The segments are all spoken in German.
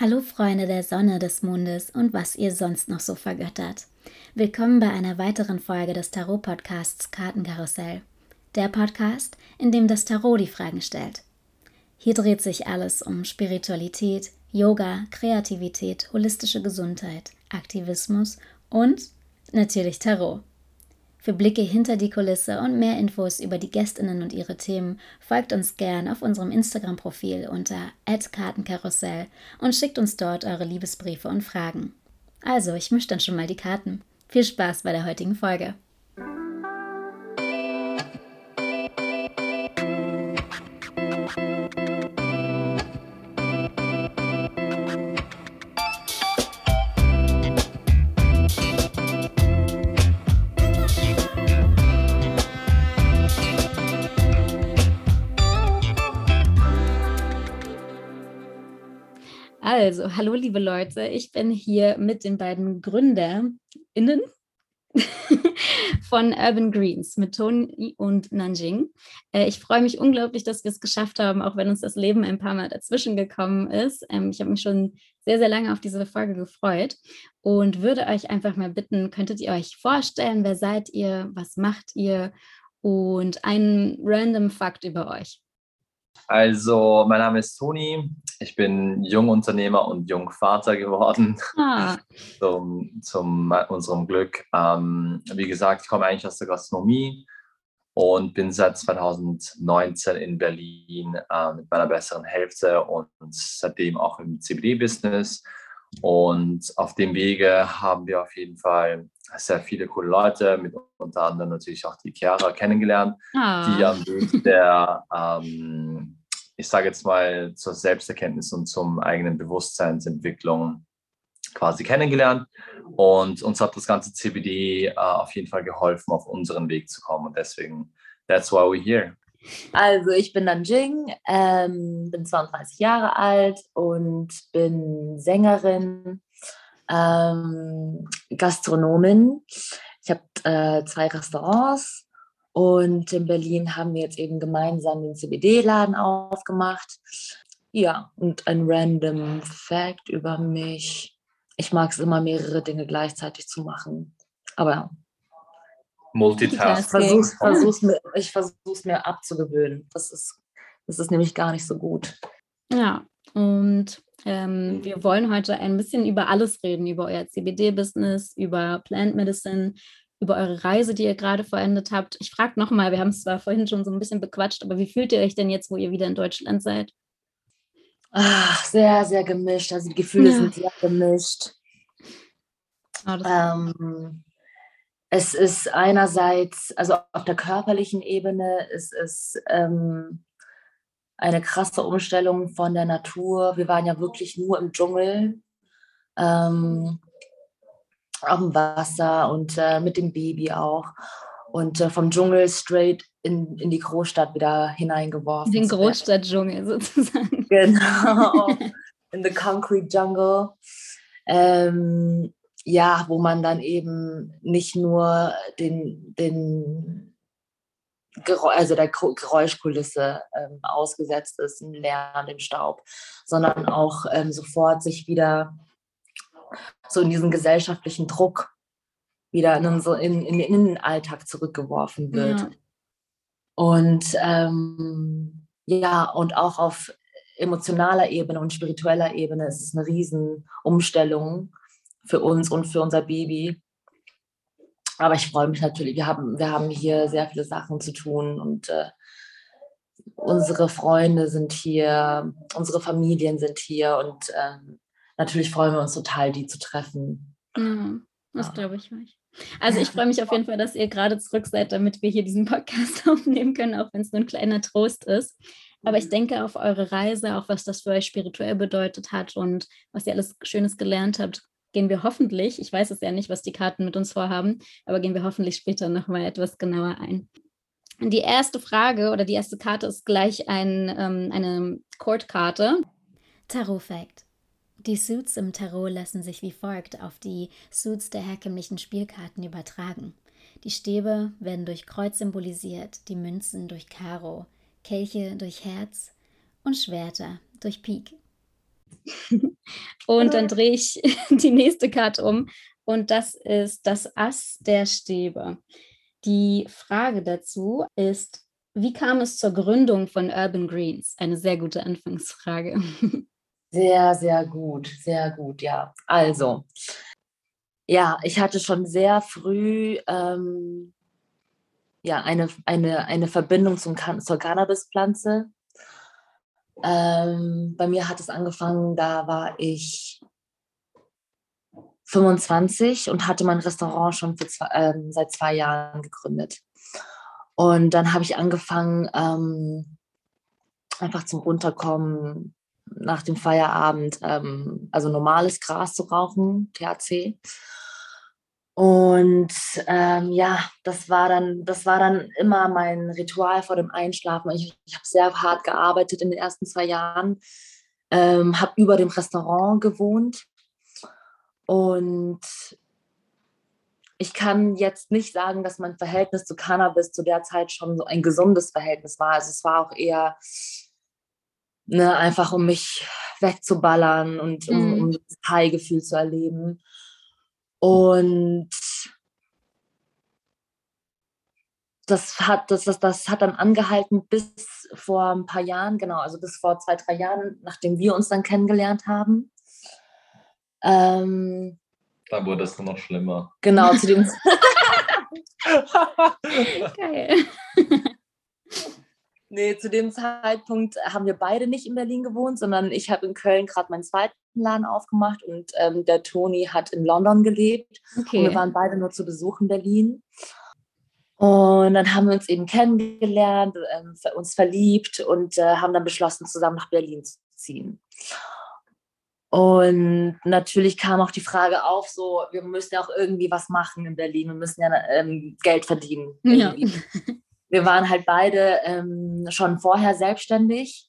Hallo Freunde der Sonne, des Mondes und was ihr sonst noch so vergöttert. Willkommen bei einer weiteren Folge des Tarot-Podcasts Kartenkarussell. Der Podcast, in dem das Tarot die Fragen stellt. Hier dreht sich alles um Spiritualität, Yoga, Kreativität, holistische Gesundheit, Aktivismus und natürlich Tarot. Für Blicke hinter die Kulisse und mehr Infos über die Gästinnen und ihre Themen folgt uns gern auf unserem Instagram-Profil unter @kartenkarussell und schickt uns dort eure Liebesbriefe und Fragen. Also, ich mische dann schon mal die Karten. Viel Spaß bei der heutigen Folge. Also, hallo liebe Leute, ich bin hier mit den beiden GründerInnen von Urban Greens mit Toni und Nanjing. Äh, ich freue mich unglaublich, dass wir es geschafft haben, auch wenn uns das Leben ein paar Mal dazwischen gekommen ist. Ähm, ich habe mich schon sehr, sehr lange auf diese Folge gefreut und würde euch einfach mal bitten, könntet ihr euch vorstellen, wer seid ihr, was macht ihr und einen random Fakt über euch. Also, mein Name ist Toni. Ich bin Jungunternehmer und Jungvater geworden. Ah. zum, zum unserem Glück. Ähm, wie gesagt, ich komme eigentlich aus der Gastronomie und bin seit 2019 in Berlin äh, mit meiner besseren Hälfte und seitdem auch im CBD-Business. Und auf dem Wege haben wir auf jeden Fall sehr viele coole Leute, mit unter anderem natürlich auch die Chiara kennengelernt, ah. die am Weg der, ähm, ich sage jetzt mal, zur Selbsterkenntnis und zum eigenen Bewusstseinsentwicklung quasi kennengelernt. Und uns hat das ganze CBD äh, auf jeden Fall geholfen, auf unseren Weg zu kommen. Und deswegen, that's why we're here. Also ich bin Nanjing, ähm, bin 32 Jahre alt und bin Sängerin, ähm, Gastronomin. Ich habe äh, zwei Restaurants und in Berlin haben wir jetzt eben gemeinsam den CBD-Laden aufgemacht. Ja, und ein random Fact über mich. Ich mag es immer, mehrere Dinge gleichzeitig zu machen. Aber Multitasking. Versuch's, versuch's mir, ich versuche es mir abzugewöhnen. Das ist, das ist nämlich gar nicht so gut. Ja, und ähm, wir wollen heute ein bisschen über alles reden, über euer CBD-Business, über Plant Medicine, über eure Reise, die ihr gerade verendet habt. Ich frage nochmal, wir haben es zwar vorhin schon so ein bisschen bequatscht, aber wie fühlt ihr euch denn jetzt, wo ihr wieder in Deutschland seid? Ach, sehr, sehr gemischt. Also die Gefühle ja. sind sehr gemischt. Oh, ähm, es ist einerseits, also auf der körperlichen Ebene, es ist ähm, eine krasse Umstellung von der Natur. Wir waren ja wirklich nur im Dschungel, ähm, auf dem Wasser und äh, mit dem Baby auch. Und äh, vom Dschungel straight in, in die Großstadt wieder hineingeworfen. Den Großstadtdschungel sozusagen. Genau, in the concrete jungle. Ähm, ja, wo man dann eben nicht nur den, den Geräusch, also der Geräuschkulisse ähm, ausgesetzt ist, im Lärm, im Staub, sondern auch ähm, sofort sich wieder so in diesen gesellschaftlichen Druck wieder in, so in, in, in den Alltag zurückgeworfen wird. Ja. Und ähm, ja, und auch auf emotionaler Ebene und spiritueller Ebene ist es eine Riesenumstellung für uns und für unser Baby. Aber ich freue mich natürlich, wir haben, wir haben hier sehr viele Sachen zu tun und äh, unsere Freunde sind hier, unsere Familien sind hier und äh, natürlich freuen wir uns total, die zu treffen. Mhm, das ja. glaube ich euch. Also ich freue mich auf jeden Fall, dass ihr gerade zurück seid, damit wir hier diesen Podcast aufnehmen können, auch wenn es nur ein kleiner Trost ist. Aber ich mhm. denke auf eure Reise, auch was das für euch spirituell bedeutet hat und was ihr alles Schönes gelernt habt, gehen wir hoffentlich, ich weiß es ja nicht, was die Karten mit uns vorhaben, aber gehen wir hoffentlich später nochmal etwas genauer ein. Die erste Frage oder die erste Karte ist gleich ein, ähm, eine Court-Karte. Tarot-Fact. Die Suits im Tarot lassen sich wie folgt auf die Suits der herkömmlichen Spielkarten übertragen. Die Stäbe werden durch Kreuz symbolisiert, die Münzen durch Karo, Kelche durch Herz und Schwerter durch Pik. Und dann drehe ich die nächste Karte um und das ist das Ass der Stäbe. Die Frage dazu ist, wie kam es zur Gründung von Urban Greens? Eine sehr gute Anfangsfrage. Sehr, sehr gut, sehr gut, ja. Also, ja, ich hatte schon sehr früh ähm, ja, eine, eine, eine Verbindung zum, zur Cannabispflanze. Ähm, bei mir hat es angefangen, da war ich 25 und hatte mein Restaurant schon zwei, ähm, seit zwei Jahren gegründet. Und dann habe ich angefangen, ähm, einfach zum Runterkommen nach dem Feierabend, ähm, also normales Gras zu rauchen, THC. Und ähm, ja, das war dann, das war dann immer mein Ritual vor dem Einschlafen. Ich, ich habe sehr hart gearbeitet in den ersten zwei Jahren, ähm, habe über dem Restaurant gewohnt und ich kann jetzt nicht sagen, dass mein Verhältnis zu Cannabis zu der Zeit schon so ein gesundes Verhältnis war. Also es war auch eher ne, einfach, um mich wegzuballern und um, mhm. um das High-Gefühl zu erleben. Und das hat, das, das, das hat dann angehalten bis vor ein paar Jahren, genau, also bis vor zwei, drei Jahren, nachdem wir uns dann kennengelernt haben. Ähm, da wurde es noch schlimmer. Genau, zu dem. Geil. Nee, zu dem Zeitpunkt haben wir beide nicht in Berlin gewohnt, sondern ich habe in Köln gerade meinen zweiten Laden aufgemacht und ähm, der Toni hat in London gelebt. Okay. Und wir waren beide nur zu Besuch in Berlin. Und dann haben wir uns eben kennengelernt, äh, uns verliebt und äh, haben dann beschlossen, zusammen nach Berlin zu ziehen. Und natürlich kam auch die Frage auf, so, wir müssen ja auch irgendwie was machen in Berlin, wir müssen ja ähm, Geld verdienen. Ja wir waren halt beide ähm, schon vorher selbstständig.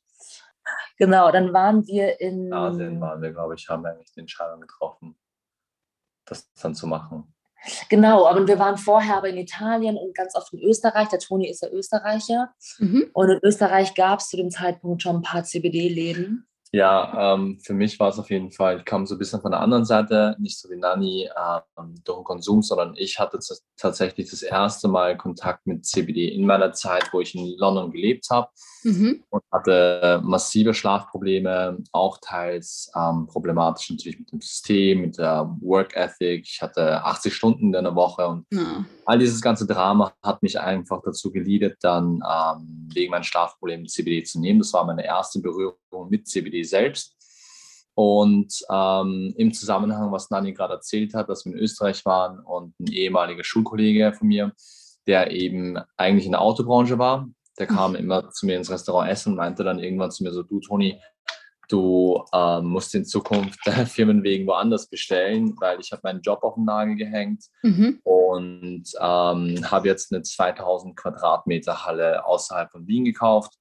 Genau, dann waren wir in. Asien waren wir, glaube ich, haben eigentlich die Entscheidung getroffen, das dann zu machen. Genau, aber wir waren vorher aber in Italien und ganz oft in Österreich. Der Toni ist ja Österreicher. Mhm. Und in Österreich gab es zu dem Zeitpunkt schon ein paar CBD-Läden. Ja, ähm, für mich war es auf jeden Fall, ich kam so ein bisschen von der anderen Seite, nicht so wie Nani ähm, durch den Konsum, sondern ich hatte tatsächlich das erste Mal Kontakt mit CBD in meiner Zeit, wo ich in London gelebt habe mhm. und hatte massive Schlafprobleme, auch teils ähm, problematisch natürlich mit dem System, mit der Work Ethic. Ich hatte 80 Stunden in der Woche und ja. all dieses ganze Drama hat mich einfach dazu geleadet, dann ähm, wegen meinen Schlafproblemen CBD zu nehmen. Das war meine erste Berührung mit CBD selbst. Und ähm, im Zusammenhang, was Nani gerade erzählt hat, dass wir in Österreich waren und ein ehemaliger Schulkollege von mir, der eben eigentlich in der Autobranche war, der kam mhm. immer zu mir ins Restaurant essen und meinte dann irgendwann zu mir so, du Toni, du äh, musst in Zukunft Firmen wegen woanders bestellen, weil ich habe meinen Job auf den Nagel gehängt mhm. und ähm, habe jetzt eine 2000 Quadratmeter Halle außerhalb von Wien gekauft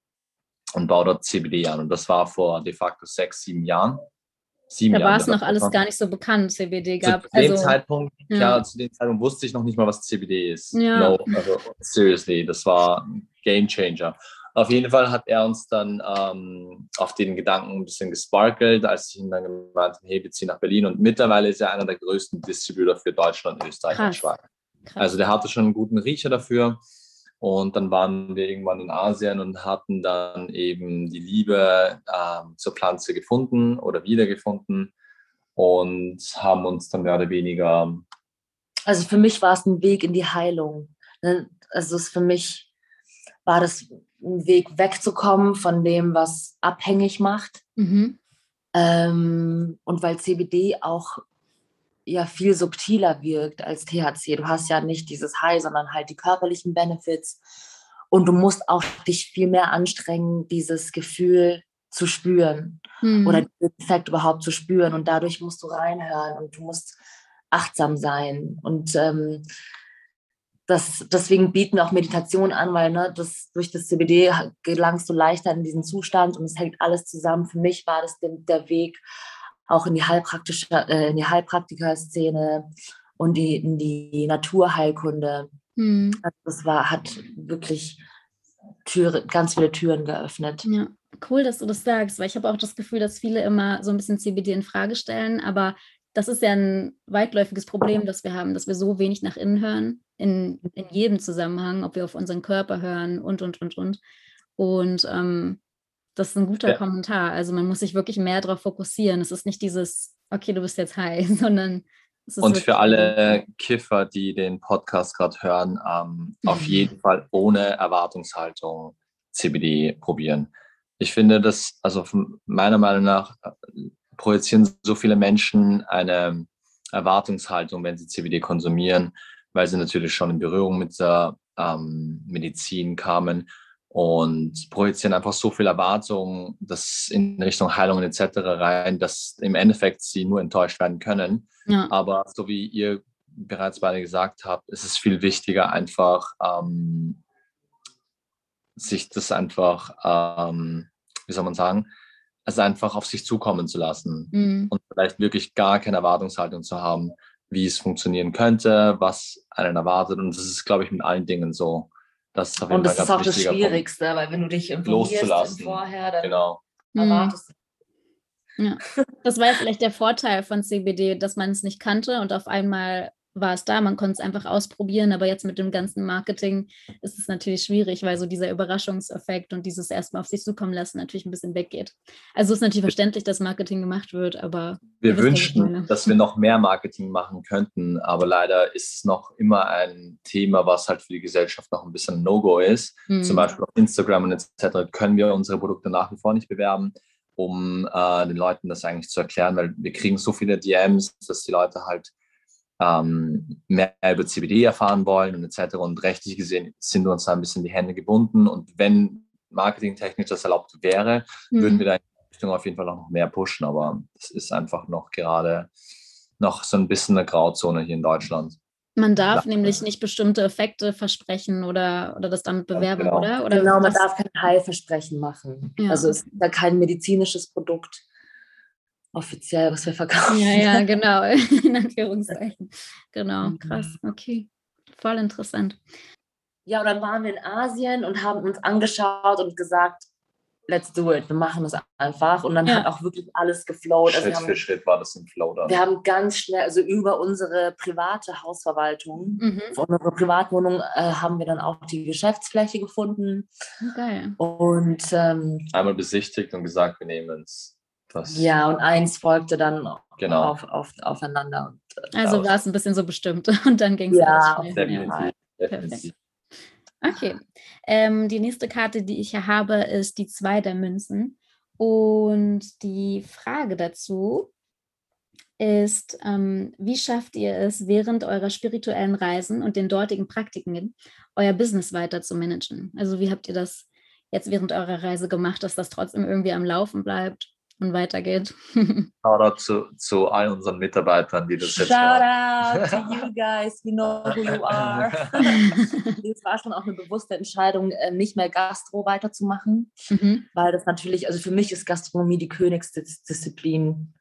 und baue dort CBD an. Und das war vor de facto sechs, sieben Jahren. Sieben da war es noch alles gar nicht so bekannt, CBD gab. Zu dem also, Zeitpunkt, ja. ja. zu dem Zeitpunkt wusste ich noch nicht mal, was CBD ist. Ja. No, also seriously, das war ein Game Changer. Auf jeden Fall hat er uns dann ähm, auf den Gedanken ein bisschen gesparkelt, als ich ihm dann gemeint habe, hey, wir ziehen nach Berlin. Und mittlerweile ist er einer der größten Distributor für Deutschland, Österreich Krass. und Schweiz. Also der hatte schon einen guten Riecher dafür. Und dann waren wir irgendwann in Asien und hatten dann eben die Liebe äh, zur Pflanze gefunden oder wiedergefunden und haben uns dann mehr oder weniger. Also für mich war es ein Weg in die Heilung. Ne? Also es für mich war das ein Weg wegzukommen von dem, was abhängig macht. Mhm. Ähm, und weil CBD auch ja viel subtiler wirkt als THC. Du hast ja nicht dieses High, sondern halt die körperlichen Benefits. Und du musst auch dich viel mehr anstrengen, dieses Gefühl zu spüren mhm. oder den Effekt überhaupt zu spüren. Und dadurch musst du reinhören und du musst achtsam sein. Und ähm, das, deswegen bieten auch Meditation an, weil ne, das, durch das CBD gelangst du leichter in diesen Zustand und es hängt alles zusammen. Für mich war das der Weg, auch in die Heilpraktische, äh, in die Heilpraktiker-Szene und die, in die Naturheilkunde. Mhm. Also das war, hat wirklich Türe, ganz viele Türen geöffnet. Ja. cool, dass du das sagst, weil ich habe auch das Gefühl, dass viele immer so ein bisschen CBD in Frage stellen, aber das ist ja ein weitläufiges Problem, das wir haben, dass wir so wenig nach innen hören, in, in jedem Zusammenhang, ob wir auf unseren Körper hören und, und, und, und. Und ähm, das ist ein guter ja. Kommentar. Also man muss sich wirklich mehr darauf fokussieren. Es ist nicht dieses, okay, du bist jetzt high, sondern und für alle Kiffer, die den Podcast gerade hören, ähm, auf mhm. jeden Fall ohne Erwartungshaltung CBD probieren. Ich finde, dass, also meiner Meinung nach, äh, projizieren so viele Menschen eine Erwartungshaltung, wenn sie CBD konsumieren, weil sie natürlich schon in Berührung mit der ähm, Medizin kamen und projizieren einfach so viel Erwartungen dass in Richtung Heilung etc. rein, dass im Endeffekt sie nur enttäuscht werden können. Ja. Aber so wie ihr bereits beide gesagt habt, ist es viel wichtiger, einfach ähm, sich das einfach, ähm, wie soll man sagen, es einfach auf sich zukommen zu lassen mhm. und vielleicht wirklich gar keine Erwartungshaltung zu haben, wie es funktionieren könnte, was einen erwartet. Und das ist, glaube ich, mit allen Dingen so. Das und das ist auch das Schwierigste, Punkt, weil wenn du dich informierst vorher, dann genau. erwartest du. Ja. Das war ja vielleicht der Vorteil von CBD, dass man es nicht kannte und auf einmal war es da, man konnte es einfach ausprobieren, aber jetzt mit dem ganzen Marketing ist es natürlich schwierig, weil so dieser Überraschungseffekt und dieses erstmal auf sich zukommen lassen natürlich ein bisschen weggeht. Also es ist natürlich verständlich, dass Marketing gemacht wird, aber wir wünschen, dass wir noch mehr Marketing machen könnten, aber leider ist es noch immer ein Thema, was halt für die Gesellschaft noch ein bisschen No-Go ist. Mhm. Zum Beispiel auf Instagram und etc. können wir unsere Produkte nach wie vor nicht bewerben um äh, den Leuten das eigentlich zu erklären, weil wir kriegen so viele DMs, dass die Leute halt ähm, mehr über CBD erfahren wollen und etc. Und rechtlich gesehen sind uns da ein bisschen die Hände gebunden. Und wenn marketingtechnisch das erlaubt wäre, mhm. würden wir da in die Richtung auf jeden Fall noch mehr pushen. Aber es ist einfach noch gerade noch so ein bisschen eine Grauzone hier in Deutschland. Man darf ja. nämlich nicht bestimmte Effekte versprechen oder, oder das damit bewerben, genau. oder? oder? Genau, man darf kein Heilversprechen machen. Ja. Also es ist da kein medizinisches Produkt offiziell, was wir verkaufen. Ja, ja, genau, in Anführungszeichen. Genau, mhm. krass, okay. Voll interessant. Ja, und dann waren wir in Asien und haben uns angeschaut und gesagt, let's do it, wir machen das einfach. Und dann ja. hat auch wirklich alles geflowt. Also Schritt also für Schritt war das im Flow dann. Wir haben ganz schnell, also über unsere private Hausverwaltung, mhm. unsere Privatwohnung, äh, haben wir dann auch die Geschäftsfläche gefunden. Geil. Und ähm, einmal besichtigt und gesagt, wir nehmen es das ja, und eins folgte dann genau. auf, auf, aufeinander. Und, äh, also war es ein bisschen so bestimmt und dann ging es ja, definitiv. Perfekt. Okay. Ähm, die nächste Karte, die ich hier habe, ist die zwei der Münzen. Und die Frage dazu ist, ähm, wie schafft ihr es während eurer spirituellen Reisen und den dortigen Praktiken, euer Business weiter zu managen? Also wie habt ihr das jetzt während eurer Reise gemacht, dass das trotzdem irgendwie am Laufen bleibt und weitergeht. Shoutout zu, zu all unseren Mitarbeitern, die das Shout jetzt Shout out to you guys, we know who you are. Es war schon auch eine bewusste Entscheidung, äh, nicht mehr Gastro weiterzumachen, mhm. weil das natürlich, also für mich ist Gastronomie die Königsdisziplin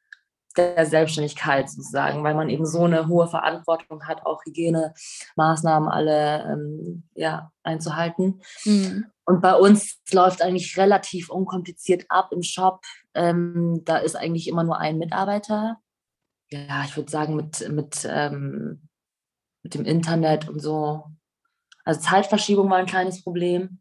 der Selbstständigkeit sozusagen, weil man eben so eine hohe Verantwortung hat, auch Hygienemaßnahmen alle ähm, ja, einzuhalten. Mhm. Und bei uns läuft eigentlich relativ unkompliziert ab im Shop. Ähm, da ist eigentlich immer nur ein Mitarbeiter. Ja, ich würde sagen, mit, mit, ähm, mit dem Internet und so. Also Zeitverschiebung war ein kleines Problem.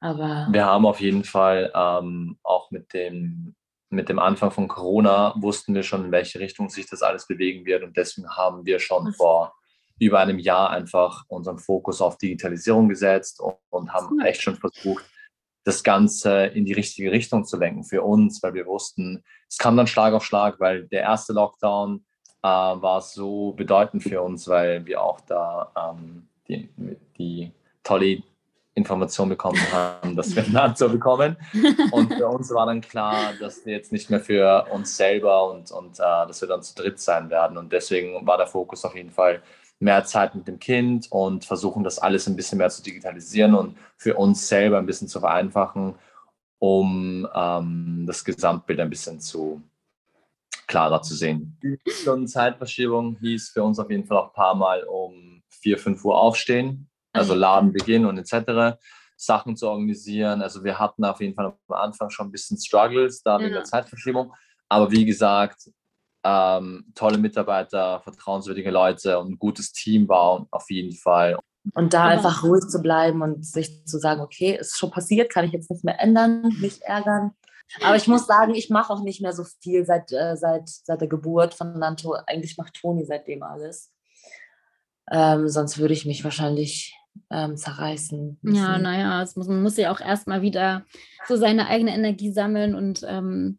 Aber wir haben auf jeden Fall ähm, auch mit dem mit dem Anfang von Corona wussten wir schon, in welche Richtung sich das alles bewegen wird. Und deswegen haben wir schon vor über einem Jahr einfach unseren Fokus auf Digitalisierung gesetzt und, und haben echt schon versucht, das Ganze in die richtige Richtung zu lenken für uns, weil wir wussten, es kam dann Schlag auf Schlag, weil der erste Lockdown äh, war so bedeutend für uns, weil wir auch da ähm, die, die tolle Information bekommen haben, dass wir Nazo bekommen. Und für uns war dann klar, dass wir jetzt nicht mehr für uns selber und, und äh, dass wir dann zu dritt sein werden. Und deswegen war der Fokus auf jeden Fall mehr Zeit mit dem Kind und versuchen, das alles ein bisschen mehr zu digitalisieren und für uns selber ein bisschen zu vereinfachen, um ähm, das Gesamtbild ein bisschen zu klarer zu sehen. Die Stunden Zeitverschiebung hieß für uns auf jeden Fall auch ein paar Mal um 4, 5 Uhr aufstehen also Ladenbeginn und etc., Sachen zu organisieren. Also wir hatten auf jeden Fall am Anfang schon ein bisschen Struggles da ja. wegen der Zeitverschiebung. Aber wie gesagt, ähm, tolle Mitarbeiter, vertrauenswürdige Leute und ein gutes Team bauen auf jeden Fall. Und da einfach ruhig zu bleiben und sich zu sagen, okay, ist schon passiert, kann ich jetzt nicht mehr ändern, nicht ärgern. Aber ich muss sagen, ich mache auch nicht mehr so viel seit, äh, seit, seit der Geburt von Nanto. Eigentlich macht Toni seitdem alles. Ähm, sonst würde ich mich wahrscheinlich ähm, zerreißen. Müssen. Ja, naja, muss, man muss ja auch erstmal wieder so seine eigene Energie sammeln und ähm,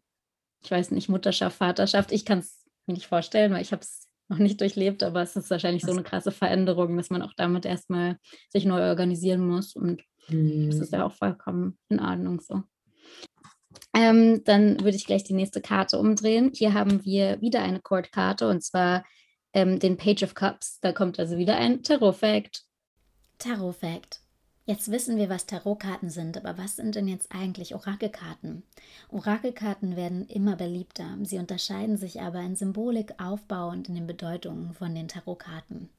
ich weiß nicht, Mutterschaft, Vaterschaft. Ich kann es mir nicht vorstellen, weil ich habe es noch nicht durchlebt, aber es ist wahrscheinlich so eine krasse Veränderung, dass man auch damit erstmal sich neu organisieren muss und mhm. das ist ja auch vollkommen in Ordnung so. Ähm, dann würde ich gleich die nächste Karte umdrehen. Hier haben wir wieder eine Chord-Karte und zwar ähm, den Page of Cups. Da kommt also wieder ein Tarot-Fact. Tarot-Fact. Jetzt wissen wir, was Tarotkarten sind, aber was sind denn jetzt eigentlich Orakelkarten? Orakelkarten werden immer beliebter. Sie unterscheiden sich aber in Symbolik, Aufbau und in den Bedeutungen von den Tarotkarten.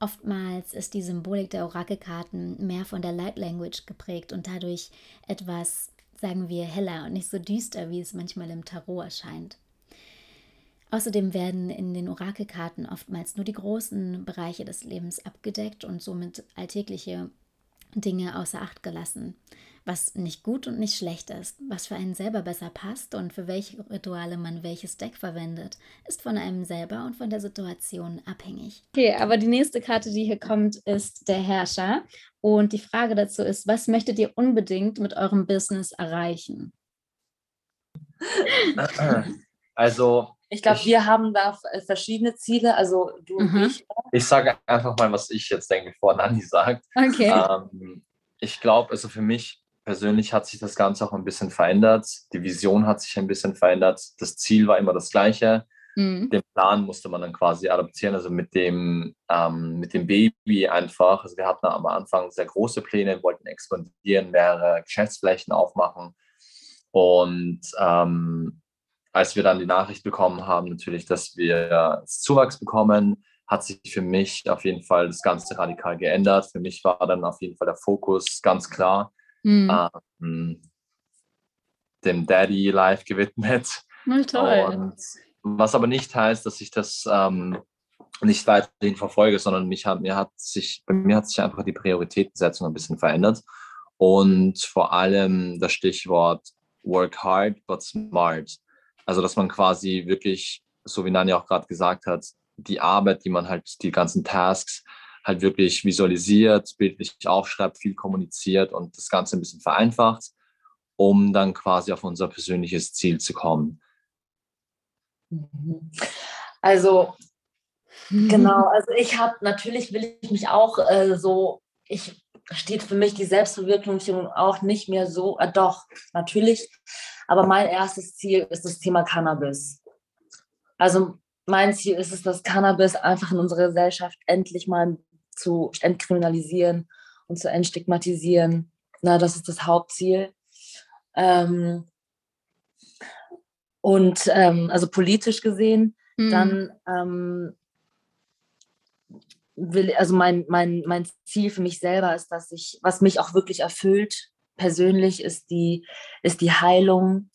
Oftmals ist die Symbolik der Orakelkarten mehr von der Light Language geprägt und dadurch etwas, sagen wir, heller und nicht so düster, wie es manchmal im Tarot erscheint. Außerdem werden in den Orakelkarten oftmals nur die großen Bereiche des Lebens abgedeckt und somit alltägliche Dinge außer Acht gelassen, was nicht gut und nicht schlecht ist. Was für einen selber besser passt und für welche Rituale man welches Deck verwendet, ist von einem selber und von der Situation abhängig. Okay, aber die nächste Karte, die hier kommt, ist der Herrscher. Und die Frage dazu ist, was möchtet ihr unbedingt mit eurem Business erreichen? Also ich glaube, wir haben da äh, verschiedene Ziele, also du mhm. und ich. Ich sage einfach mal, was ich jetzt denke, bevor Nani sagt. Okay. Ähm, ich glaube, also für mich persönlich hat sich das Ganze auch ein bisschen verändert. Die Vision hat sich ein bisschen verändert. Das Ziel war immer das gleiche. Mhm. Den Plan musste man dann quasi adaptieren, also mit dem, ähm, mit dem Baby einfach. Also wir hatten am Anfang sehr große Pläne, wollten expandieren, mehrere Geschäftsflächen aufmachen. Und ähm, als wir dann die Nachricht bekommen haben, natürlich, dass wir Zuwachs bekommen, hat sich für mich auf jeden Fall das Ganze radikal geändert. Für mich war dann auf jeden Fall der Fokus ganz klar mhm. ähm, dem Daddy live gewidmet. Na, toll. Und was aber nicht heißt, dass ich das ähm, nicht weiterhin verfolge, sondern mich hat, mir hat sich, bei mir hat sich einfach die Prioritätensetzung ein bisschen verändert. Und vor allem das Stichwort Work hard but smart. Also, dass man quasi wirklich, so wie Nani auch gerade gesagt hat, die Arbeit, die man halt, die ganzen Tasks halt wirklich visualisiert, bildlich aufschreibt, viel kommuniziert und das Ganze ein bisschen vereinfacht, um dann quasi auf unser persönliches Ziel zu kommen. Mhm. Also, genau, also ich habe, natürlich will ich mich auch äh, so, ich steht für mich die Selbstverwirklichung auch nicht mehr so, äh, doch, natürlich, aber mein erstes Ziel ist das Thema Cannabis. Also mein Ziel ist es, das Cannabis einfach in unserer Gesellschaft endlich mal zu entkriminalisieren und zu entstigmatisieren. Na, das ist das Hauptziel. Ähm, und ähm, also politisch gesehen, mhm. dann ähm, will, also mein, mein, mein Ziel für mich selber ist, dass ich, was mich auch wirklich erfüllt, persönlich ist die, ist die Heilung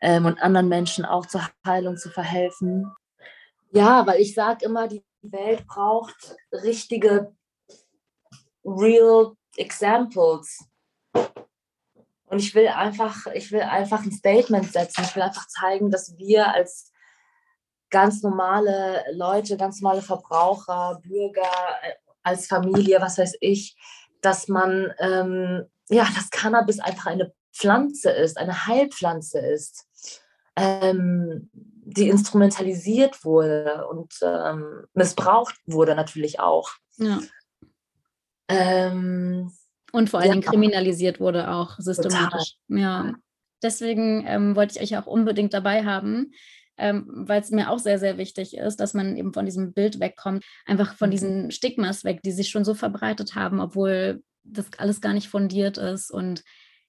ähm, und anderen Menschen auch zur Heilung zu verhelfen. Ja, weil ich sage immer, die Welt braucht richtige, real Examples. Und ich will einfach, ich will einfach ein Statement setzen. Ich will einfach zeigen, dass wir als ganz normale Leute, ganz normale Verbraucher, Bürger, äh, als Familie, was weiß ich, dass man ähm, ja, dass Cannabis einfach eine Pflanze ist, eine Heilpflanze ist, ähm, die instrumentalisiert wurde und ähm, missbraucht wurde natürlich auch. Ja. Ähm, und vor allen Dingen kriminalisiert wurde auch systematisch. Total. Ja. Deswegen ähm, wollte ich euch auch unbedingt dabei haben, ähm, weil es mir auch sehr, sehr wichtig ist, dass man eben von diesem Bild wegkommt, einfach von mhm. diesen Stigmas weg, die sich schon so verbreitet haben, obwohl das alles gar nicht fundiert ist. Und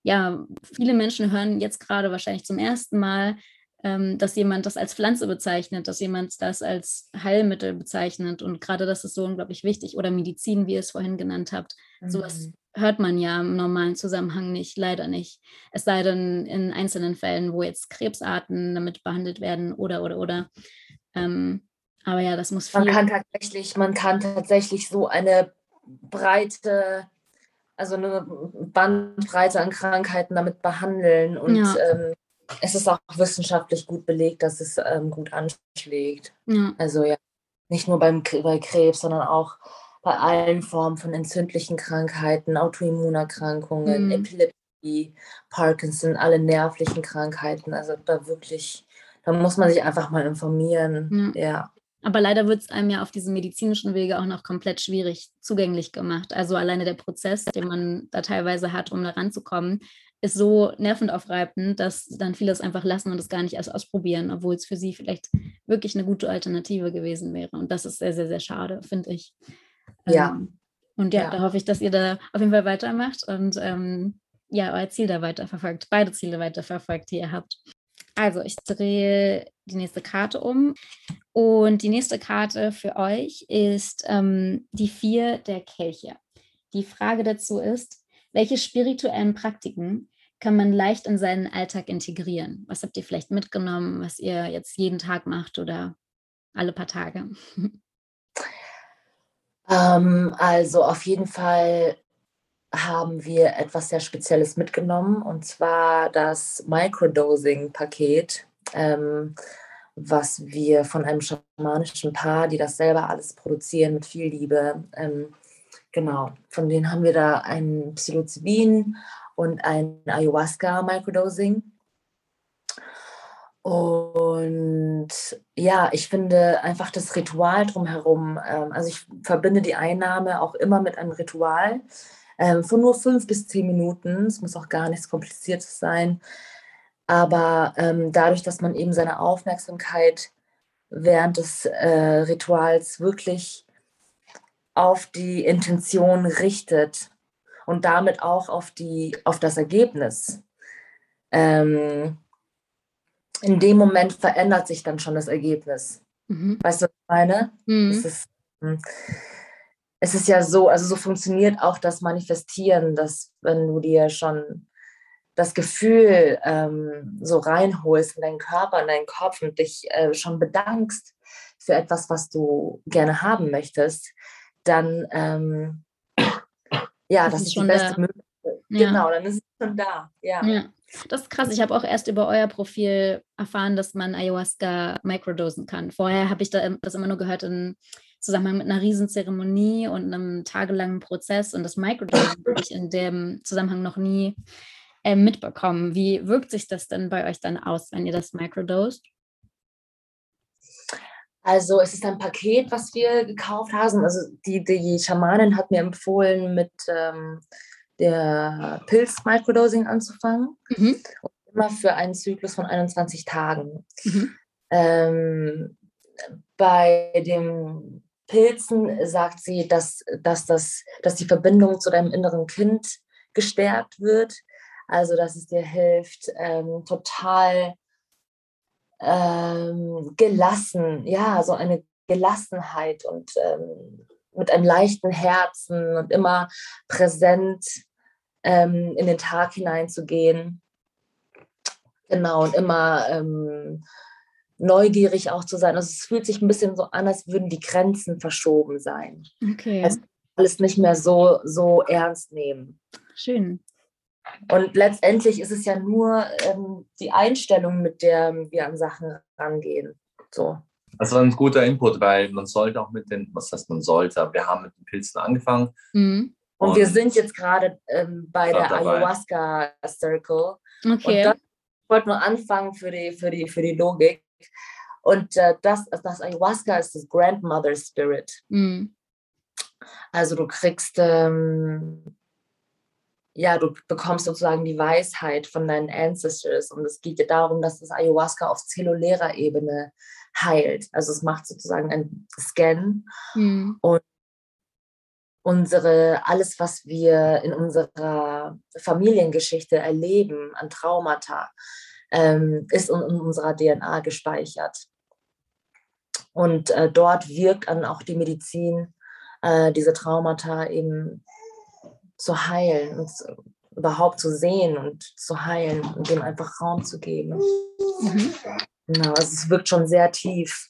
ja, viele Menschen hören jetzt gerade wahrscheinlich zum ersten Mal, ähm, dass jemand das als Pflanze bezeichnet, dass jemand das als Heilmittel bezeichnet. Und gerade das ist so unglaublich wichtig. Oder Medizin, wie ihr es vorhin genannt habt. Mhm. Sowas hört man ja im normalen Zusammenhang nicht, leider nicht. Es sei denn in einzelnen Fällen, wo jetzt Krebsarten damit behandelt werden oder oder oder. Ähm, aber ja, das muss viel. Man kann tatsächlich, man kann tatsächlich so eine breite, also eine Bandbreite an Krankheiten damit behandeln und ja. ähm, es ist auch wissenschaftlich gut belegt, dass es ähm, gut anschlägt. Ja. Also ja, nicht nur beim, bei Krebs, sondern auch bei allen Formen von entzündlichen Krankheiten, Autoimmunerkrankungen, mhm. Epilepsie, Parkinson, alle nervlichen Krankheiten. Also da wirklich, da muss man sich einfach mal informieren. Ja. ja. Aber leider wird es einem ja auf diesem medizinischen Wege auch noch komplett schwierig zugänglich gemacht. Also alleine der Prozess, den man da teilweise hat, um da ranzukommen, ist so nervenaufreibend, dass dann viele es einfach lassen und es gar nicht erst ausprobieren, obwohl es für sie vielleicht wirklich eine gute Alternative gewesen wäre. Und das ist sehr, sehr, sehr schade, finde ich. Ja. Ähm, und ja, ja, da hoffe ich, dass ihr da auf jeden Fall weitermacht und ähm, ja, euer Ziel da weiterverfolgt, beide Ziele weiterverfolgt, die ihr habt. Also, ich drehe die nächste Karte um. Und die nächste Karte für euch ist ähm, die vier der Kelche. Die Frage dazu ist, welche spirituellen Praktiken kann man leicht in seinen Alltag integrieren? Was habt ihr vielleicht mitgenommen, was ihr jetzt jeden Tag macht oder alle paar Tage? Ähm, also auf jeden Fall haben wir etwas sehr Spezielles mitgenommen und zwar das Microdosing-Paket, ähm, was wir von einem schamanischen Paar, die das selber alles produzieren mit viel Liebe, ähm, genau, von denen haben wir da ein Psilocybin und ein Ayahuasca-Microdosing. Und ja, ich finde einfach das Ritual drumherum, ähm, also ich verbinde die Einnahme auch immer mit einem Ritual ähm, von nur fünf bis zehn Minuten. Es muss auch gar nichts Kompliziertes sein. Aber ähm, dadurch, dass man eben seine Aufmerksamkeit während des äh, Rituals wirklich auf die Intention richtet und damit auch auf, die, auf das Ergebnis. Ähm, in dem Moment verändert sich dann schon das Ergebnis. Mhm. Weißt du, was ich meine? Mhm. Es, ist, hm, es ist ja so, also so funktioniert auch das Manifestieren, dass wenn du dir schon das Gefühl ähm, so reinholst in deinen Körper, in deinen Kopf und dich äh, schon bedankst für etwas, was du gerne haben möchtest, dann ähm, ja, das, das ist, ist die beste Möglichkeit. Ja. Genau, dann ist es schon da. Ja. ja. Das ist krass. Ich habe auch erst über euer Profil erfahren, dass man Ayahuasca microdosen kann. Vorher habe ich da, das immer nur gehört in Zusammenhang mit einer Riesenzeremonie und einem tagelangen Prozess. Und das Microdosen habe ich in dem Zusammenhang noch nie äh, mitbekommen. Wie wirkt sich das denn bei euch dann aus, wenn ihr das microdost? Also es ist ein Paket, was wir gekauft haben. Also die, die Schamanin hat mir empfohlen, mit ähm, der Pilz-Microdosing anzufangen. Mhm. Und immer für einen Zyklus von 21 Tagen. Mhm. Ähm, bei den Pilzen sagt sie, dass, dass, das, dass die Verbindung zu deinem inneren Kind gestärkt wird. Also, dass es dir hilft, ähm, total ähm, gelassen, ja, so eine Gelassenheit und ähm, mit einem leichten Herzen und immer präsent ähm, in den Tag hineinzugehen. Genau, und immer ähm, neugierig auch zu sein. Also es fühlt sich ein bisschen so an, als würden die Grenzen verschoben sein. Okay. Als alles nicht mehr so, so ernst nehmen. Schön. Und letztendlich ist es ja nur ähm, die Einstellung, mit der wir an Sachen rangehen. So. Das war ein guter Input, weil man sollte auch mit den, was heißt man sollte, wir haben mit den Pilzen angefangen. Mhm. Und, und, wir sind jetzt gerade ähm, bei der dabei. Ayahuasca Circle. Okay. Und das, ich wollte nur anfangen für die, für die, für die Logik. Und äh, das, das Ayahuasca ist das Grandmother Spirit. Mhm. Also du kriegst, ähm, ja, du bekommst sozusagen die Weisheit von deinen Ancestors. Und es geht dir darum, dass das Ayahuasca auf zellulärer Ebene heilt. Also es macht sozusagen einen Scan mhm. und unsere, alles, was wir in unserer Familiengeschichte erleben an Traumata, ähm, ist in, in, unserer DNA gespeichert. Und äh, dort wirkt dann auch die Medizin äh, diese Traumata eben zu heilen und überhaupt zu sehen und zu heilen und dem einfach Raum zu geben. Mhm. Genau, also es wirkt schon sehr tief.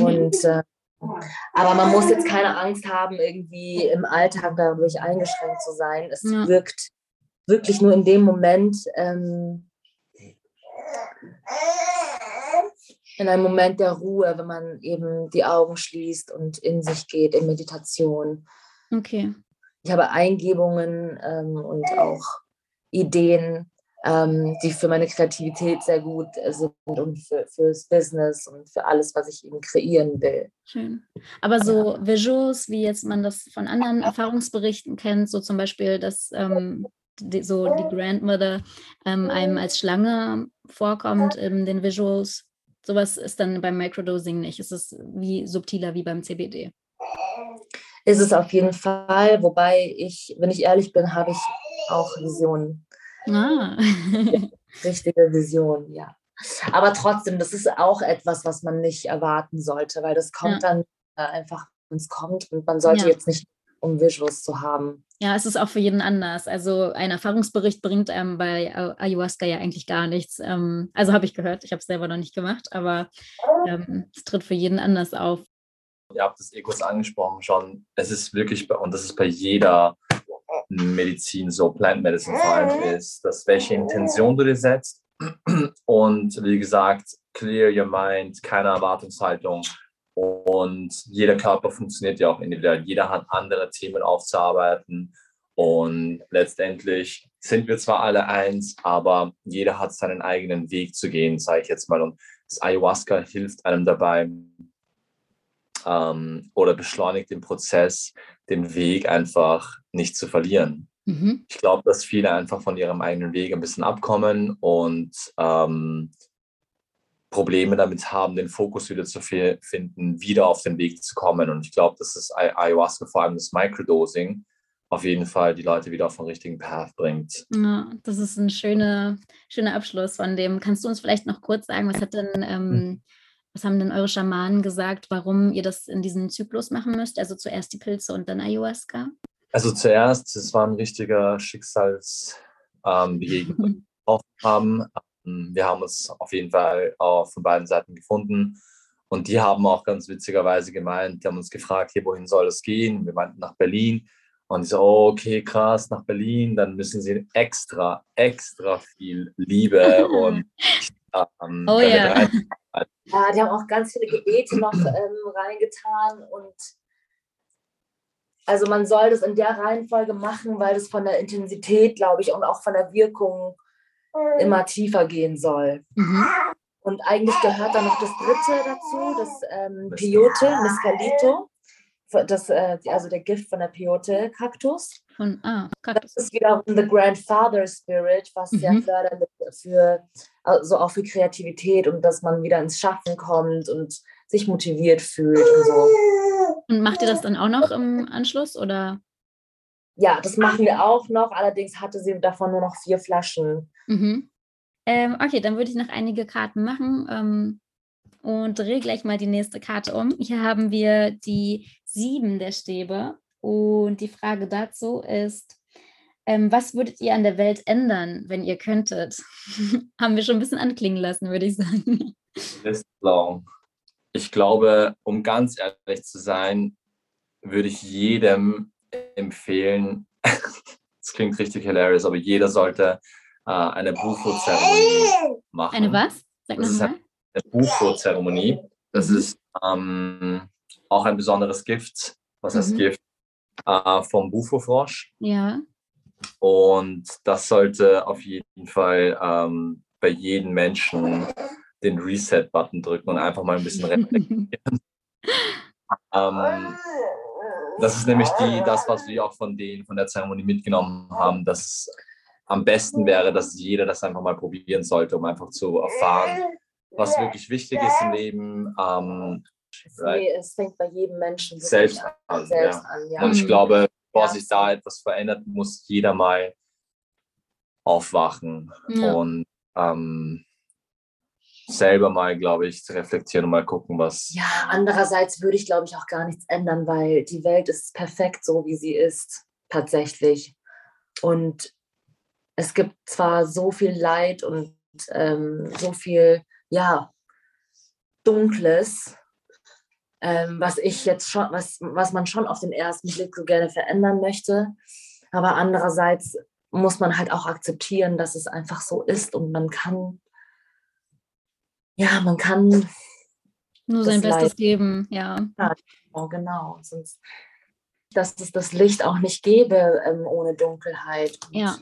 Und äh, aber man muss jetzt keine Angst haben, irgendwie im Alltag dadurch eingeschränkt zu sein. Es ja. wirkt wirklich nur in dem Moment ähm, in einem Moment der Ruhe, wenn man eben die Augen schließt und in sich geht in Meditation. Okay. Ich habe Eingebungen ähm, und auch Ideen, ähm, die für meine Kreativität sehr gut sind und für, fürs Business und für alles, was ich eben kreieren will. Schön. Aber so ja. Visuals, wie jetzt man das von anderen Erfahrungsberichten kennt, so zum Beispiel, dass ähm, die, so die Grandmother ähm, einem als Schlange vorkommt in den Visuals, sowas ist dann beim Microdosing nicht. Es ist wie subtiler wie beim CBD. Ist es auf jeden Fall, wobei ich, wenn ich ehrlich bin, habe ich auch Visionen. Ah. Richtige Vision, ja. Aber trotzdem, das ist auch etwas, was man nicht erwarten sollte, weil das kommt ja. dann äh, einfach, wenn es kommt und man sollte ja. jetzt nicht, um Visuals zu haben. Ja, es ist auch für jeden anders. Also ein Erfahrungsbericht bringt einem bei Ayahuasca ja eigentlich gar nichts. Ähm, also habe ich gehört, ich habe es selber noch nicht gemacht, aber ähm, es tritt für jeden anders auf. Ihr habt eh kurz angesprochen schon. Es ist wirklich, und das ist bei jeder Medizin, so Plant Medicine vor allem, ist, dass welche Intention du dir setzt. Und wie gesagt, clear your mind, keine Erwartungshaltung. Und jeder Körper funktioniert ja auch individuell. Jeder hat andere Themen aufzuarbeiten. Und letztendlich sind wir zwar alle eins, aber jeder hat seinen eigenen Weg zu gehen, sage ich jetzt mal. Und das Ayahuasca hilft einem dabei ähm, oder beschleunigt den Prozess, den Weg einfach nicht zu verlieren. Mhm. Ich glaube, dass viele einfach von ihrem eigenen Weg ein bisschen abkommen und ähm, Probleme damit haben, den Fokus wieder zu finden, wieder auf den Weg zu kommen. Und ich glaube, dass das Ayahuasca, vor allem das Microdosing, auf jeden Fall die Leute wieder auf den richtigen Path bringt. Ja, das ist ein schöner, schöner Abschluss von dem. Kannst du uns vielleicht noch kurz sagen, was hat denn ähm, hm. Was haben denn eure Schamanen gesagt, warum ihr das in diesem Zyklus machen müsst? Also zuerst die Pilze und dann Ayahuasca? Also zuerst, es war ein richtiger Schicksalsbegegnung, ähm, wir haben. Ähm, wir haben uns auf jeden Fall auch von beiden Seiten gefunden. Und die haben auch ganz witzigerweise gemeint, die haben uns gefragt, hier, wohin soll es gehen? Wir meinten nach Berlin. Und ich so, oh, okay, krass, nach Berlin, dann müssen sie extra, extra viel Liebe und ähm, oh ja. Ja, die haben auch ganz viele Gebete noch ähm, reingetan und also man soll das in der Reihenfolge machen, weil das von der Intensität, glaube ich, und auch von der Wirkung immer tiefer gehen soll. Mhm. Und eigentlich gehört da noch das dritte dazu, das ähm, Peyote, Mescalito das, äh, also der Gift von der Peyote-Kaktus. Von, ah. Das ist wiederum the Grandfather Spirit, was mhm. ja förderlich für, also auch für Kreativität und dass man wieder ins Schaffen kommt und sich motiviert fühlt und so. Und macht ihr das dann auch noch im Anschluss oder? Ja, das machen wir auch noch. Allerdings hatte sie davon nur noch vier Flaschen. Mhm. Ähm, okay, dann würde ich noch einige Karten machen. Ähm, und drehe gleich mal die nächste Karte um. Hier haben wir die sieben der Stäbe. Und die Frage dazu ist, ähm, was würdet ihr an der Welt ändern, wenn ihr könntet? haben wir schon ein bisschen anklingen lassen, würde ich sagen. Ist. Ich glaube, um ganz ehrlich zu sein, würde ich jedem empfehlen, das klingt richtig hilarious, aber jeder sollte äh, eine Bufo-Zeremonie machen. Eine was? Sag nochmal eine Bufo-Zeremonie. Das mhm. ist ähm, auch ein besonderes Gift. Was heißt mhm. Gift? Äh, vom Bufo-Frosch. Ja. Und das sollte auf jeden Fall ähm, bei jedem Menschen den Reset-Button drücken und einfach mal ein bisschen reflektieren. ähm, das ist nämlich die, das, was wir auch von, den, von der Zeremonie mitgenommen haben, dass es am besten wäre, dass jeder das einfach mal probieren sollte, um einfach zu erfahren, was wirklich wichtig ist im Leben. Ähm, right? Es fängt bei jedem Menschen selbst an. Selbst ja. an ja. Und ich glaube, bevor sich da etwas verändert, muss jeder mal aufwachen ja. und ähm, selber mal, glaube ich, reflektieren und mal gucken, was. Ja, andererseits würde ich, glaube ich, auch gar nichts ändern, weil die Welt ist perfekt so, wie sie ist, tatsächlich. Und es gibt zwar so viel Leid und ähm, so viel, ja, Dunkles, ähm, was ich jetzt schon, was, was man schon auf den ersten Blick so gerne verändern möchte. Aber andererseits muss man halt auch akzeptieren, dass es einfach so ist und man kann, ja, man kann nur sein Bestes Leid. geben, ja. ja. Oh, genau, sonst, dass es das Licht auch nicht gäbe ähm, ohne Dunkelheit. ja,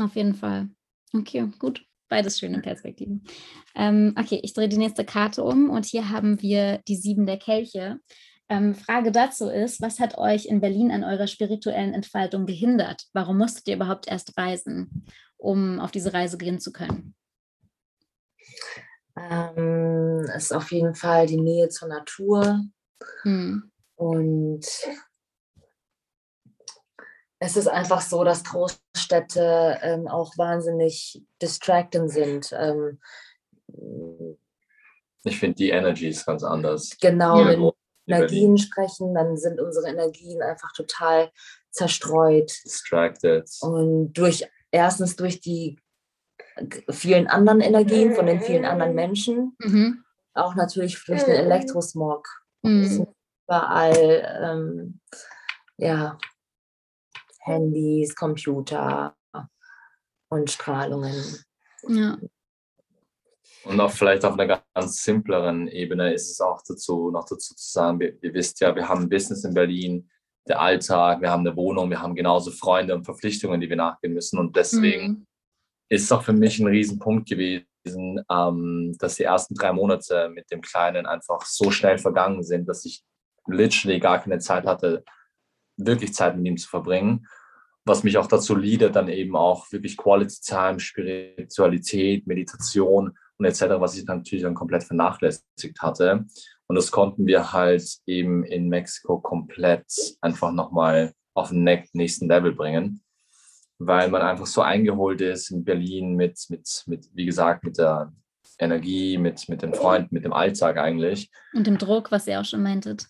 auf jeden Fall. Okay, gut. Beides schöne Perspektiven. Ähm, okay, ich drehe die nächste Karte um und hier haben wir die sieben der Kelche. Ähm, Frage dazu ist, was hat euch in Berlin an eurer spirituellen Entfaltung gehindert? Warum musstet ihr überhaupt erst reisen, um auf diese Reise gehen zu können? Ähm, ist auf jeden Fall die Nähe zur Natur. Hm. Und es ist einfach so, dass Großstädte ähm, auch wahnsinnig distracting sind. Ähm, ich finde, die Energy ist ganz anders. Genau, ja. wenn wir Energien sprechen, dann sind unsere Energien einfach total zerstreut. Distracted. Und durch erstens durch die vielen anderen Energien von den vielen anderen Menschen, mhm. auch natürlich durch den Elektrosmog. Mhm. Überall ähm, ja, Handys, Computer und Strahlungen. Ja. Und auch vielleicht auf einer ganz simpleren Ebene ist es auch dazu, noch dazu zu sagen, wir, ihr wisst ja, wir haben ein Business in Berlin, der Alltag, wir haben eine Wohnung, wir haben genauso Freunde und Verpflichtungen, die wir nachgehen müssen. Und deswegen mhm. ist es auch für mich ein Riesenpunkt gewesen, ähm, dass die ersten drei Monate mit dem Kleinen einfach so schnell vergangen sind, dass ich literally gar keine Zeit hatte, wirklich Zeit mit ihm zu verbringen. Was mich auch dazu leadet, dann eben auch wirklich Quality Time, Spiritualität, Meditation und etc., was ich dann natürlich dann komplett vernachlässigt hatte. Und das konnten wir halt eben in Mexiko komplett einfach nochmal auf den nächsten Level bringen, weil man einfach so eingeholt ist in Berlin mit, mit, mit wie gesagt, mit der Energie, mit, mit den Freunden, mit dem Alltag eigentlich. Und dem Druck, was ihr auch schon meintet.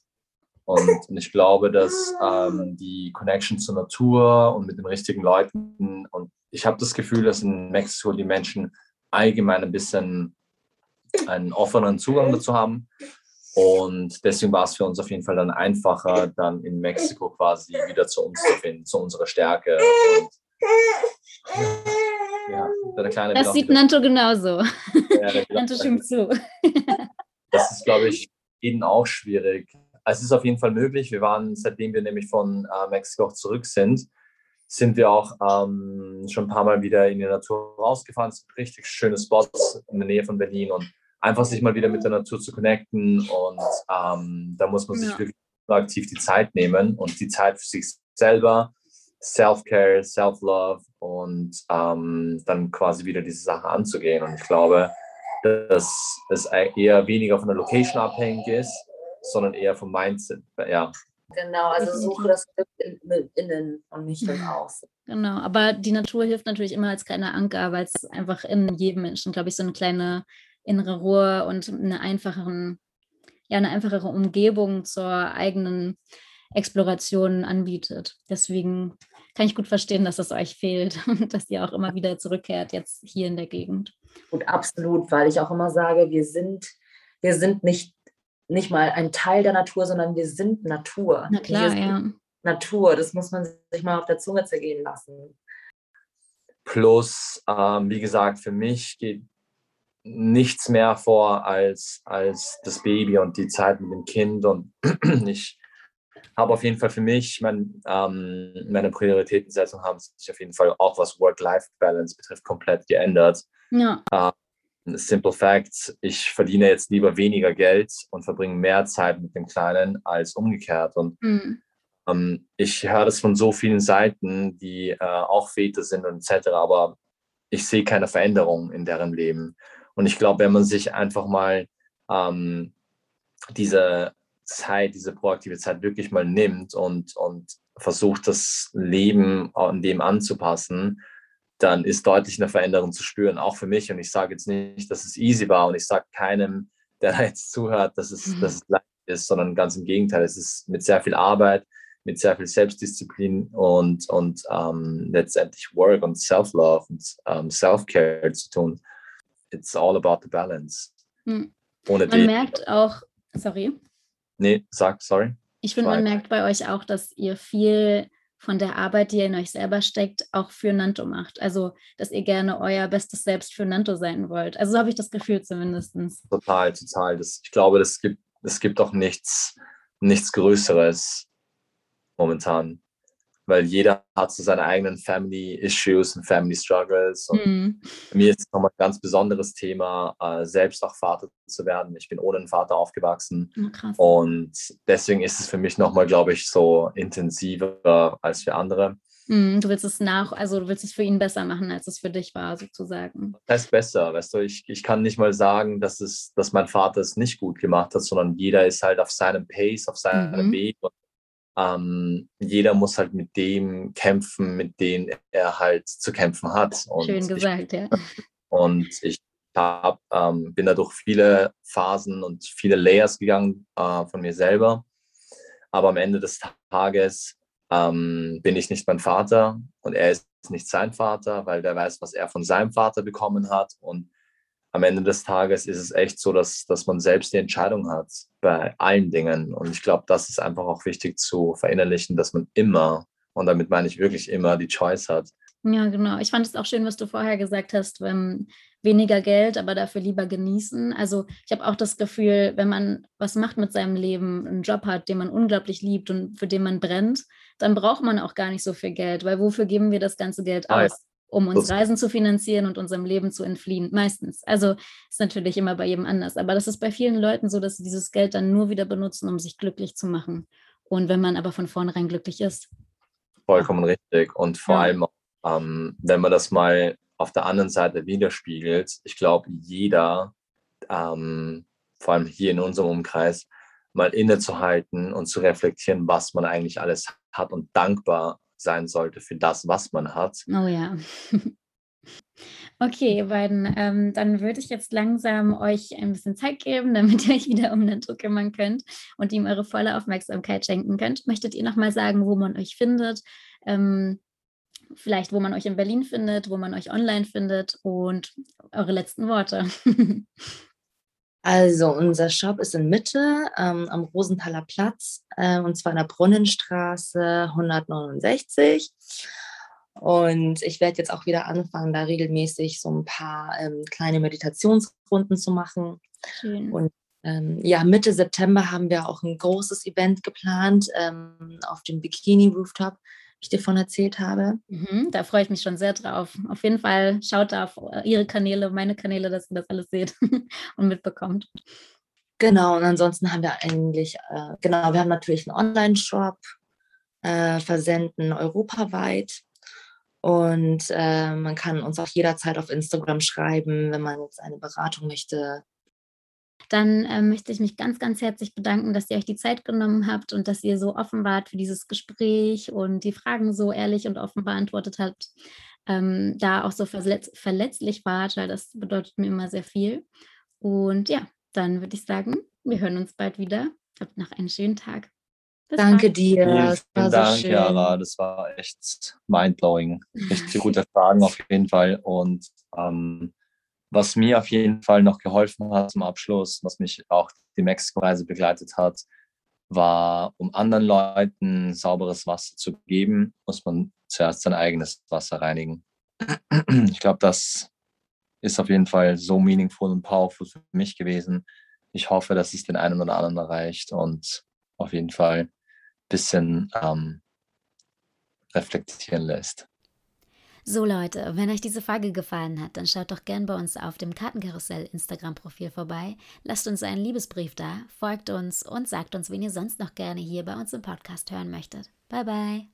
Und, und ich glaube, dass ähm, die Connection zur Natur und mit den richtigen Leuten und ich habe das Gefühl, dass in Mexiko die Menschen allgemein ein bisschen einen offeneren Zugang dazu haben. Und deswegen war es für uns auf jeden Fall dann einfacher, dann in Mexiko quasi wieder zu uns zu finden, zu unserer Stärke. Und, ja, das sieht Nanto genauso. Ja, Nanto stimmt zu. das ist, glaube ich, jeden auch schwierig, es ist auf jeden Fall möglich. Wir waren, seitdem wir nämlich von äh, Mexiko zurück sind, sind wir auch ähm, schon ein paar Mal wieder in die Natur rausgefahren. Es sind richtig schöne Spots in der Nähe von Berlin und einfach sich mal wieder mit der Natur zu connecten. Und ähm, da muss man sich ja. wirklich aktiv die Zeit nehmen und die Zeit für sich selber, Self-Care, Self-Love und ähm, dann quasi wieder diese Sache anzugehen. Und ich glaube, dass es eher weniger von der Location abhängig ist, sondern eher vom Mindset. Ja. Genau, also suche das Glück in, innen und nicht im Außen. Genau, aber die Natur hilft natürlich immer als kleiner Anker, weil es einfach in jedem Menschen, glaube ich, so eine kleine innere Ruhe und eine einfacheren, ja, eine einfachere Umgebung zur eigenen Exploration anbietet. Deswegen kann ich gut verstehen, dass es euch fehlt und dass ihr auch immer wieder zurückkehrt, jetzt hier in der Gegend. Und absolut, weil ich auch immer sage, wir sind, wir sind nicht nicht mal ein Teil der Natur, sondern wir sind Natur. Na klar, ja. Natur, das muss man sich mal auf der Zunge zergehen lassen. Plus, ähm, wie gesagt, für mich geht nichts mehr vor als, als das Baby und die Zeit mit dem Kind. Und ich habe auf jeden Fall für mich, mein, ähm, meine Prioritätensetzung haben sich auf jeden Fall auch was Work-Life-Balance betrifft komplett geändert. Ja. Ähm, Simple Facts, ich verdiene jetzt lieber weniger Geld und verbringe mehr Zeit mit dem Kleinen als umgekehrt. Und mhm. ähm, ich höre das von so vielen Seiten, die äh, auch Väter sind und etc., aber ich sehe keine Veränderung in deren Leben. Und ich glaube, wenn man sich einfach mal ähm, diese Zeit, diese proaktive Zeit wirklich mal nimmt und, und versucht, das Leben an dem anzupassen, dann ist deutlich eine Veränderung zu spüren, auch für mich. Und ich sage jetzt nicht, dass es easy war und ich sage keinem, der da jetzt zuhört, dass es, mhm. dass es leicht ist, sondern ganz im Gegenteil. Es ist mit sehr viel Arbeit, mit sehr viel Selbstdisziplin und, und ähm, letztendlich Work und Self-Love und ähm, Self-Care zu tun. It's all about the balance. Hm. Ohne man merkt auch, sorry. Nee, sag, sorry. Ich finde, man merkt bei euch auch, dass ihr viel von der Arbeit, die ihr in euch selber steckt, auch für Nanto macht. Also, dass ihr gerne euer bestes Selbst für Nanto sein wollt. Also so habe ich das Gefühl zumindest. Total, total. Das, ich glaube, es gibt, es gibt auch nichts, nichts Größeres momentan weil jeder hat so seine eigenen Family Issues und Family Struggles. Und mhm. für mich ist es nochmal ein ganz besonderes Thema, äh, selbst auch Vater zu werden. Ich bin ohne einen Vater aufgewachsen. Oh, und deswegen ist es für mich nochmal, glaube ich, so intensiver als für andere. Mhm, du willst es nach, also du willst es für ihn besser machen, als es für dich war, sozusagen. Das heißt besser, weißt du, ich, ich kann nicht mal sagen, dass es, dass mein Vater es nicht gut gemacht hat, sondern jeder ist halt auf seinem Pace, auf seinem mhm. Weg und ähm, jeder muss halt mit dem kämpfen, mit dem er halt zu kämpfen hat. Und Schön gesagt, ich, ja. Und ich hab, ähm, bin da durch viele Phasen und viele Layers gegangen äh, von mir selber. Aber am Ende des Tages ähm, bin ich nicht mein Vater und er ist nicht sein Vater, weil der weiß, was er von seinem Vater bekommen hat. Und am Ende des Tages ist es echt so, dass, dass man selbst die Entscheidung hat bei allen Dingen. Und ich glaube, das ist einfach auch wichtig zu verinnerlichen, dass man immer, und damit meine ich wirklich immer, die Choice hat. Ja, genau. Ich fand es auch schön, was du vorher gesagt hast, wenn weniger Geld, aber dafür lieber genießen. Also ich habe auch das Gefühl, wenn man was macht mit seinem Leben, einen Job hat, den man unglaublich liebt und für den man brennt, dann braucht man auch gar nicht so viel Geld, weil wofür geben wir das ganze Geld aus? Um uns Reisen zu finanzieren und unserem Leben zu entfliehen. Meistens. Also ist natürlich immer bei jedem anders. Aber das ist bei vielen Leuten so, dass sie dieses Geld dann nur wieder benutzen, um sich glücklich zu machen. Und wenn man aber von vornherein glücklich ist. Vollkommen richtig. Und vor ja. allem, ähm, wenn man das mal auf der anderen Seite widerspiegelt, ich glaube, jeder, ähm, vor allem hier in unserem Umkreis, mal innezuhalten und zu reflektieren, was man eigentlich alles hat und dankbar sein sollte für das, was man hat. Oh ja. Okay, ihr beiden, ähm, dann würde ich jetzt langsam euch ein bisschen Zeit geben, damit ihr euch wieder um den Druck kümmern könnt und ihm eure volle Aufmerksamkeit schenken könnt. Möchtet ihr nochmal sagen, wo man euch findet? Ähm, vielleicht, wo man euch in Berlin findet, wo man euch online findet und eure letzten Worte. Also unser Shop ist in Mitte ähm, am Rosenthaler Platz äh, und zwar in der Brunnenstraße 169. Und ich werde jetzt auch wieder anfangen, da regelmäßig so ein paar ähm, kleine Meditationsrunden zu machen. Schön. Und ähm, ja, Mitte September haben wir auch ein großes Event geplant ähm, auf dem Bikini Rooftop ich dir von erzählt habe. Mhm, da freue ich mich schon sehr drauf. Auf jeden Fall schaut da auf äh, Ihre Kanäle, meine Kanäle, dass ihr das alles seht und mitbekommt. Genau, und ansonsten haben wir eigentlich, äh, genau, wir haben natürlich einen Online-Shop, äh, versenden europaweit. Und äh, man kann uns auch jederzeit auf Instagram schreiben, wenn man jetzt eine Beratung möchte dann äh, möchte ich mich ganz, ganz herzlich bedanken, dass ihr euch die Zeit genommen habt und dass ihr so offen wart für dieses Gespräch und die Fragen so ehrlich und offen beantwortet habt. Ähm, da auch so verletz verletzlich wart, weil das bedeutet mir immer sehr viel. Und ja, dann würde ich sagen, wir hören uns bald wieder. Habt noch einen schönen Tag. Bis Danke bald. dir. Das Vielen Dank, so Jara. Das war echt mindblowing. Richtig gute Fragen auf jeden Fall. Und ähm, was mir auf jeden Fall noch geholfen hat zum Abschluss, was mich auch die Mexiko-Reise begleitet hat, war, um anderen Leuten sauberes Wasser zu geben, muss man zuerst sein eigenes Wasser reinigen. Ich glaube, das ist auf jeden Fall so meaningful und powerful für mich gewesen. Ich hoffe, dass es den einen oder anderen erreicht und auf jeden Fall ein bisschen ähm, reflektieren lässt. So Leute, wenn euch diese Folge gefallen hat, dann schaut doch gern bei uns auf dem Kartenkarussell Instagram-Profil vorbei, lasst uns einen Liebesbrief da, folgt uns und sagt uns, wen ihr sonst noch gerne hier bei uns im Podcast hören möchtet. Bye bye.